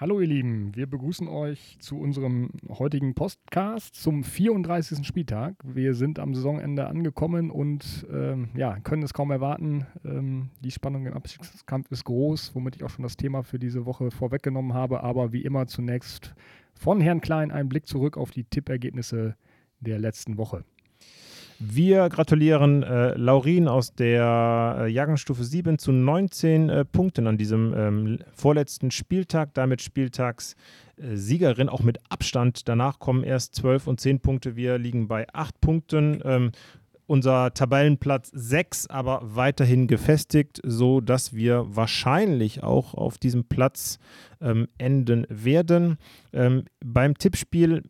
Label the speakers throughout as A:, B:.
A: Hallo ihr Lieben, wir begrüßen euch zu unserem heutigen Podcast zum 34. Spieltag. Wir sind am Saisonende angekommen und ähm, ja, können es kaum erwarten. Ähm, die Spannung im Abstiegskampf ist groß, womit ich auch schon das Thema für diese Woche vorweggenommen habe. Aber wie immer zunächst von Herrn Klein ein Blick zurück auf die Tippergebnisse der letzten Woche.
B: Wir gratulieren äh, Laurin aus der äh, Jahrgangsstufe 7 zu 19 äh, Punkten an diesem ähm, vorletzten Spieltag. Damit Spieltagssiegerin, auch mit Abstand. Danach kommen erst 12 und 10 Punkte. Wir liegen bei 8 Punkten. Ähm, unser Tabellenplatz 6 aber weiterhin gefestigt, so dass wir wahrscheinlich auch auf diesem Platz ähm, enden werden. Ähm, beim Tippspiel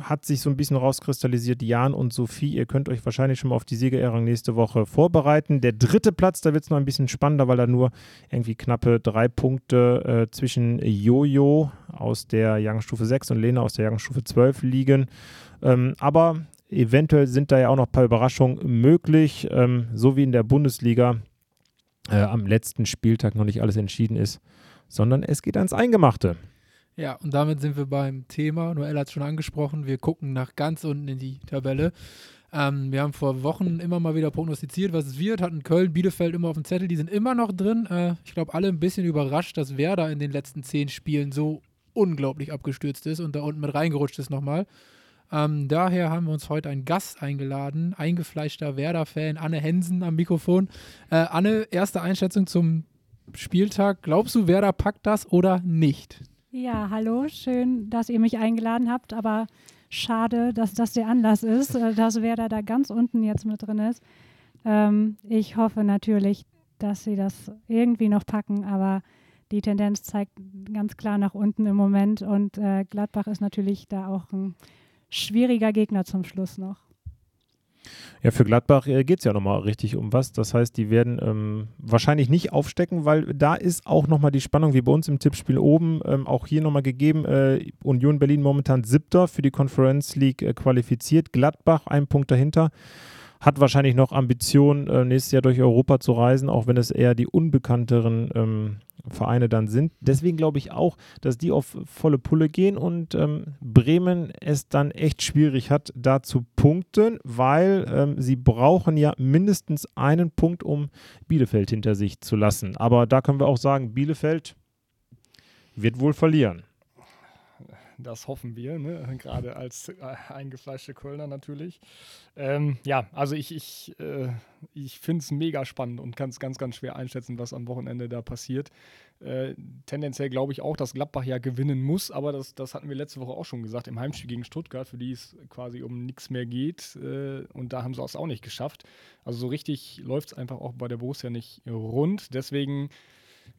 B: hat sich so ein bisschen rauskristallisiert, Jan und Sophie, ihr könnt euch wahrscheinlich schon mal auf die Siegerehrung nächste Woche vorbereiten. Der dritte Platz, da wird es noch ein bisschen spannender, weil da nur irgendwie knappe drei Punkte äh, zwischen Jojo aus der Jahrgangsstufe 6 und Lena aus der Jahrgangsstufe 12 liegen. Ähm, aber Eventuell sind da ja auch noch ein paar Überraschungen möglich, ähm, so wie in der Bundesliga äh, am letzten Spieltag noch nicht alles entschieden ist, sondern es geht ans Eingemachte.
C: Ja, und damit sind wir beim Thema. Noel hat es schon angesprochen. Wir gucken nach ganz unten in die Tabelle. Ähm, wir haben vor Wochen immer mal wieder prognostiziert, was es wird. Hatten Köln, Bielefeld immer auf dem Zettel. Die sind immer noch drin. Äh, ich glaube, alle ein bisschen überrascht, dass Werder in den letzten zehn Spielen so unglaublich abgestürzt ist und da unten mit reingerutscht ist nochmal. Ähm, daher haben wir uns heute einen Gast eingeladen, eingefleischter Werder-Fan, Anne Hensen am Mikrofon. Äh, Anne, erste Einschätzung zum Spieltag. Glaubst du, Werder packt das oder nicht?
D: Ja, hallo, schön, dass ihr mich eingeladen habt, aber schade, dass das der Anlass ist, äh, dass Werder da ganz unten jetzt mit drin ist. Ähm, ich hoffe natürlich, dass sie das irgendwie noch packen, aber die Tendenz zeigt ganz klar nach unten im Moment und äh, Gladbach ist natürlich da auch ein schwieriger Gegner zum Schluss noch.
B: Ja, für Gladbach äh, geht es ja nochmal richtig um was. Das heißt, die werden ähm, wahrscheinlich nicht aufstecken, weil da ist auch nochmal die Spannung wie bei uns im Tippspiel oben ähm, auch hier nochmal gegeben. Äh, Union Berlin momentan siebter für die Conference League äh, qualifiziert. Gladbach ein Punkt dahinter hat wahrscheinlich noch Ambitionen, äh, nächstes Jahr durch Europa zu reisen, auch wenn es eher die unbekannteren ähm, Vereine dann sind. Deswegen glaube ich auch, dass die auf volle Pulle gehen und ähm, Bremen es dann echt schwierig hat, da zu punkten, weil ähm, sie brauchen ja mindestens einen Punkt, um Bielefeld hinter sich zu lassen. Aber da können wir auch sagen, Bielefeld wird wohl verlieren.
A: Das hoffen wir, ne? gerade als äh, eingefleischte Kölner natürlich. Ähm, ja, also ich, ich, äh, ich finde es mega spannend und kann es ganz, ganz schwer einschätzen, was am Wochenende da passiert. Äh, tendenziell glaube ich auch, dass Gladbach ja gewinnen muss, aber das, das hatten wir letzte Woche auch schon gesagt, im Heimspiel gegen Stuttgart, für die es quasi um nichts mehr geht. Äh, und da haben sie es auch nicht geschafft. Also so richtig läuft es einfach auch bei der Borussia nicht rund. Deswegen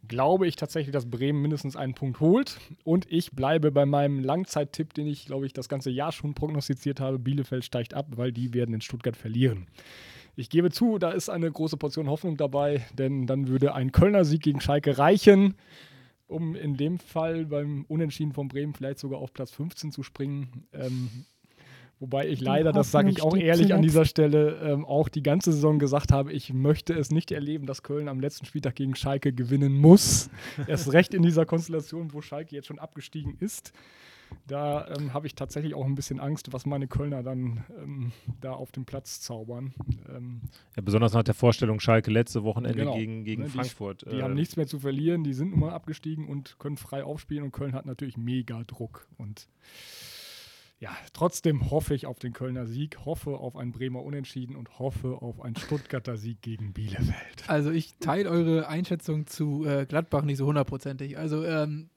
A: glaube ich tatsächlich, dass Bremen mindestens einen Punkt holt. Und ich bleibe bei meinem Langzeittipp, den ich, glaube ich, das ganze Jahr schon prognostiziert habe. Bielefeld steigt ab, weil die werden in Stuttgart verlieren. Ich gebe zu, da ist eine große Portion Hoffnung dabei, denn dann würde ein Kölner Sieg gegen Schalke reichen, um in dem Fall beim Unentschieden von Bremen vielleicht sogar auf Platz 15 zu springen. Ähm, Wobei ich leider, das sage ich auch ehrlich an dieser Stelle, ähm, auch die ganze Saison gesagt habe, ich möchte es nicht erleben, dass Köln am letzten Spieltag gegen Schalke gewinnen muss. Erst recht in dieser Konstellation, wo Schalke jetzt schon abgestiegen ist. Da ähm, habe ich tatsächlich auch ein bisschen Angst, was meine Kölner dann ähm, da auf dem Platz zaubern. Ähm,
B: ja, besonders nach der Vorstellung Schalke letzte Wochenende genau, gegen, gegen
A: ne,
B: Frankfurt.
A: Die, die äh, haben nichts mehr zu verlieren, die sind nun mal abgestiegen und können frei aufspielen und Köln hat natürlich mega Druck. Und ja, trotzdem hoffe ich auf den Kölner Sieg, hoffe auf ein Bremer Unentschieden und hoffe auf einen Stuttgarter Sieg gegen Bielefeld.
C: Also ich teile eure Einschätzung zu äh, Gladbach nicht so hundertprozentig. Also ähm,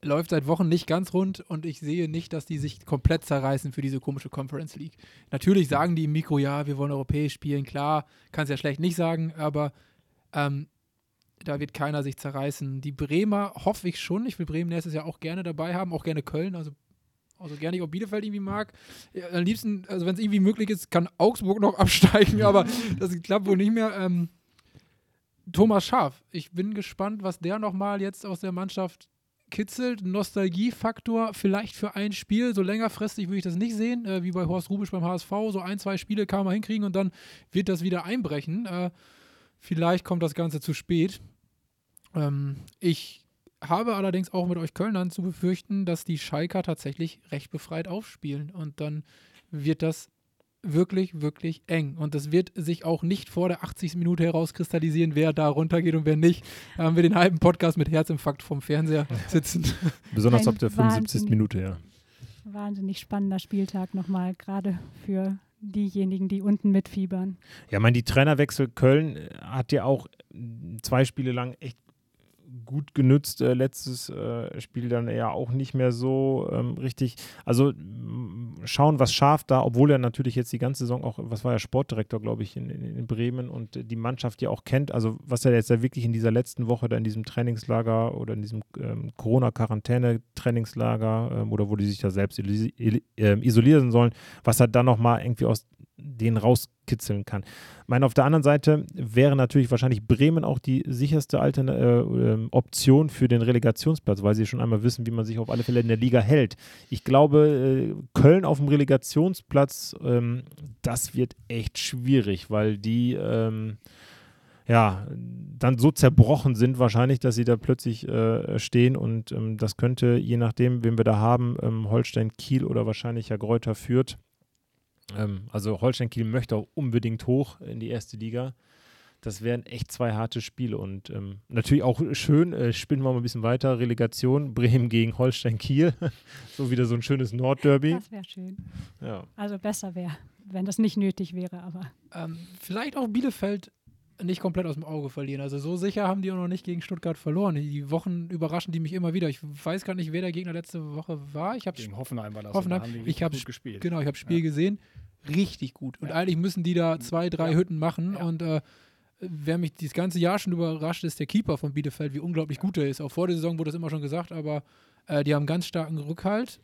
C: läuft seit Wochen nicht ganz rund und ich sehe nicht, dass die sich komplett zerreißen für diese komische Conference League. Natürlich sagen die im Mikro, ja, wir wollen europäisch spielen, klar, kann es ja schlecht nicht sagen, aber ähm, da wird keiner sich zerreißen. Die Bremer hoffe ich schon. Ich will Bremen nächstes Jahr auch gerne dabei haben, auch gerne Köln. Also also gerne ich auch Bielefeld irgendwie mag. Ja, am liebsten, also wenn es irgendwie möglich ist, kann Augsburg noch absteigen, aber das klappt wohl nicht mehr. Ähm, Thomas Schaf, ich bin gespannt, was der nochmal jetzt aus der Mannschaft kitzelt. Nostalgiefaktor vielleicht für ein Spiel. So längerfristig würde ich das nicht sehen, äh, wie bei Horst Rubisch beim HSV. So ein, zwei Spiele kann man hinkriegen und dann wird das wieder einbrechen. Äh, vielleicht kommt das Ganze zu spät. Ähm, ich habe allerdings auch mit euch Kölnern zu befürchten, dass die Schalker tatsächlich recht befreit aufspielen. Und dann wird das wirklich, wirklich eng. Und das wird sich auch nicht vor der 80. Minute herauskristallisieren, wer da runtergeht und wer nicht. Da haben wir den halben Podcast mit Herzinfarkt vom Fernseher sitzen.
B: Besonders
D: Ein
B: ab der 75.
D: wahnsinnig-
B: Minute, ja.
D: Wahnsinnig spannender Spieltag nochmal, gerade für diejenigen, die unten mitfiebern.
B: Ja, ich meine, die Trainerwechsel Köln hat ja auch zwei Spiele lang echt gut genützt. Äh, letztes äh, Spiel dann ja auch nicht mehr so ähm, richtig. Also schauen, was Schaf da, obwohl er natürlich jetzt die ganze Saison auch, was war er, Sportdirektor, glaube ich, in, in, in Bremen und die Mannschaft ja auch kennt. Also was er jetzt ja wirklich in dieser letzten Woche da in diesem Trainingslager oder in diesem ähm, Corona-Quarantäne-Trainingslager ähm, oder wo die sich da selbst ähm, isolieren sollen, was er dann nochmal irgendwie aus denen rauskitzeln kann. Ich meine, auf der anderen Seite wäre natürlich wahrscheinlich Bremen auch die sicherste Altern äh, ähm, Option für den Relegationsplatz, weil sie schon einmal wissen, wie man sich auf alle Fälle in der Liga hält. Ich glaube, äh, Köln auf dem Relegationsplatz, ähm, das wird echt schwierig, weil die ähm, ja, dann so zerbrochen sind wahrscheinlich, dass sie da plötzlich äh, stehen und ähm, das könnte, je nachdem, wen wir da haben, ähm, Holstein Kiel oder wahrscheinlich ja Gräuter führt. Ähm, also Holstein Kiel möchte auch unbedingt hoch in die erste Liga. Das wären echt zwei harte Spiele und ähm, natürlich auch schön, äh, spinnen wir mal ein bisschen weiter, Relegation, Bremen gegen Holstein Kiel. so wieder so ein schönes Nordderby.
D: Das wäre schön.
B: Ja.
D: Also besser wäre, wenn das nicht nötig wäre, aber
C: Ähm, vielleicht auch Bielefeld nicht komplett aus dem Auge verlieren. Also so sicher haben die auch noch nicht gegen Stuttgart verloren. Die Wochen überraschen die mich immer wieder. Ich weiß gar nicht, wer der Gegner letzte Woche war. Ich habe
A: Gegen Hoffenheim war das.
C: Hoffenheim.
A: da
C: Ich
A: richtig
C: hab
A: gut
C: sp-
A: gespielt.
C: Genau, ich habe Spiel
A: Ja.
C: gesehen. Richtig gut. Und
A: Ja.
C: eigentlich müssen die da zwei, drei
A: Ja.
C: Hütten machen. Und äh, wer mich dieses ganze Jahr schon überrascht, ist der Keeper von Bielefeld, wie unglaublich gut er ist. Auch vor der Saison wurde das immer schon gesagt, aber äh, die haben ganz starken Rückhalt.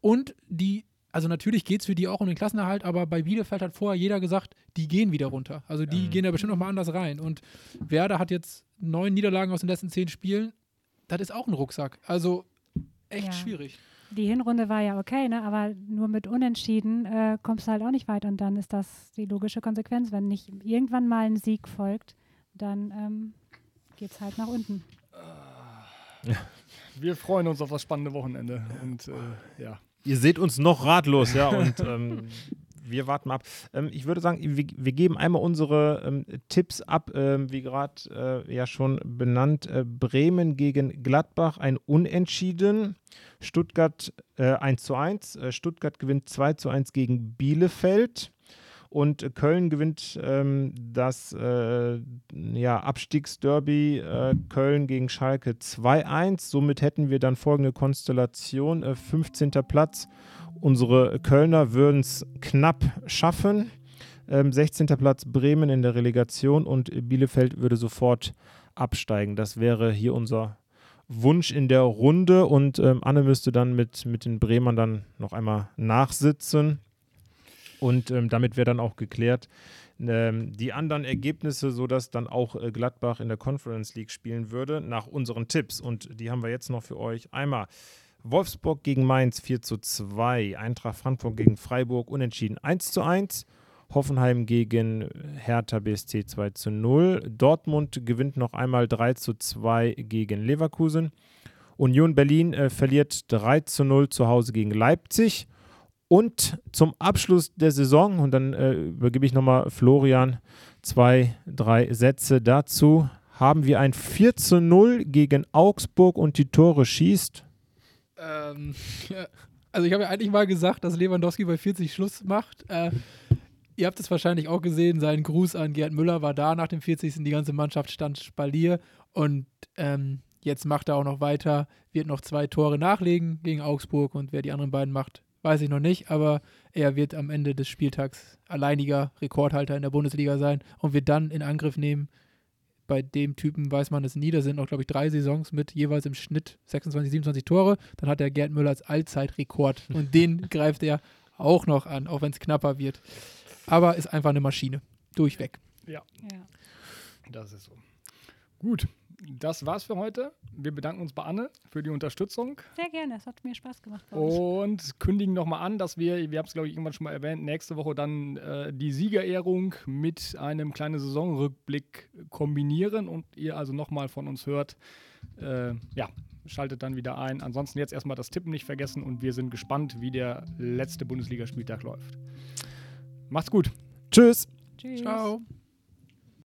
C: Und die, also natürlich geht es für die auch um den Klassenerhalt, aber bei Bielefeld hat vorher jeder gesagt, die gehen wieder runter. Also die
B: Mhm.
C: gehen da bestimmt nochmal anders rein. Und Werder hat jetzt neun Niederlagen aus den letzten zehn Spielen. Das ist auch ein Rucksack. Also echt
D: Ja.
C: schwierig.
D: die Hinrunde war ja okay, ne? aber nur mit Unentschieden äh, kommst du halt auch nicht weit und dann ist das die logische Konsequenz. Wenn nicht irgendwann mal ein Sieg folgt, dann ähm, geht es halt nach unten.
A: Wir freuen uns auf das spannende Wochenende. Und äh, ja.
B: Ihr seht uns noch ratlos, ja, und ähm, wir warten ab. Ähm, ich würde sagen, wir, wir geben einmal unsere ähm, Tipps ab, ähm, wie gerade äh, ja schon benannt. Äh, Bremen gegen Gladbach, ein Unentschieden. Stuttgart äh, 1 zu 1. Äh, Stuttgart gewinnt 2 zu 1 gegen Bielefeld. Und Köln gewinnt ähm, das äh, ja, Abstiegsderby äh, Köln gegen Schalke 2-1. Somit hätten wir dann folgende Konstellation: äh, 15. Platz. Unsere Kölner würden es knapp schaffen. Ähm, 16. Platz Bremen in der Relegation und Bielefeld würde sofort absteigen. Das wäre hier unser Wunsch in der Runde und ähm, Anne müsste dann mit, mit den Bremern dann noch einmal nachsitzen. Und ähm, damit wäre dann auch geklärt, ähm, die anderen Ergebnisse, sodass dann auch äh, Gladbach in der Conference League spielen würde, nach unseren Tipps. Und die haben wir jetzt noch für euch. Einmal Wolfsburg gegen Mainz 4 zu 2, Eintracht Frankfurt gegen Freiburg unentschieden 1 zu 1. Hoffenheim gegen Hertha BSC 2 zu 0. Dortmund gewinnt noch einmal 3 zu 2 gegen Leverkusen. Union Berlin äh, verliert 3 zu 0 zu Hause gegen Leipzig. Und zum Abschluss der Saison, und dann äh, übergebe ich nochmal Florian zwei, drei Sätze dazu, haben wir ein 4 zu 0 gegen Augsburg und die Tore schießt.
C: Ähm, also ich habe ja eigentlich mal gesagt, dass Lewandowski bei 40 Schluss macht. Äh, ihr habt es wahrscheinlich auch gesehen, sein Gruß an Gerd Müller war da nach dem 40. Die ganze Mannschaft stand Spalier und ähm, jetzt macht er auch noch weiter, wird noch zwei Tore nachlegen gegen Augsburg und wer die anderen beiden macht, weiß ich noch nicht, aber er wird am Ende des Spieltags alleiniger Rekordhalter in der Bundesliga sein und wird dann in Angriff nehmen. Bei dem Typen weiß man es nie. Da sind noch, glaube ich, drei Saisons mit jeweils im Schnitt 26, 27 Tore. Dann hat er Gerd Müller als Allzeitrekord und den greift er auch noch an, auch wenn es knapper wird. Aber ist einfach eine Maschine. Durchweg.
D: Ja.
A: Das ist so. Gut, das war's für heute. Wir bedanken uns bei Anne für die Unterstützung
D: Sehr gerne, es hat mir Spaß gemacht.
A: und kündigen nochmal an, dass wir, wir haben es glaube ich irgendwann schon mal erwähnt, nächste Woche dann äh, die Siegerehrung mit einem kleinen Saisonrückblick kombinieren und ihr also nochmal von uns hört, äh, ja, schaltet dann wieder ein. Ansonsten jetzt erstmal das Tippen nicht vergessen und wir sind gespannt, wie der letzte Bundesligaspieltag läuft. Macht's gut.
B: Tschüss.
D: Tschüss.
C: Ciao.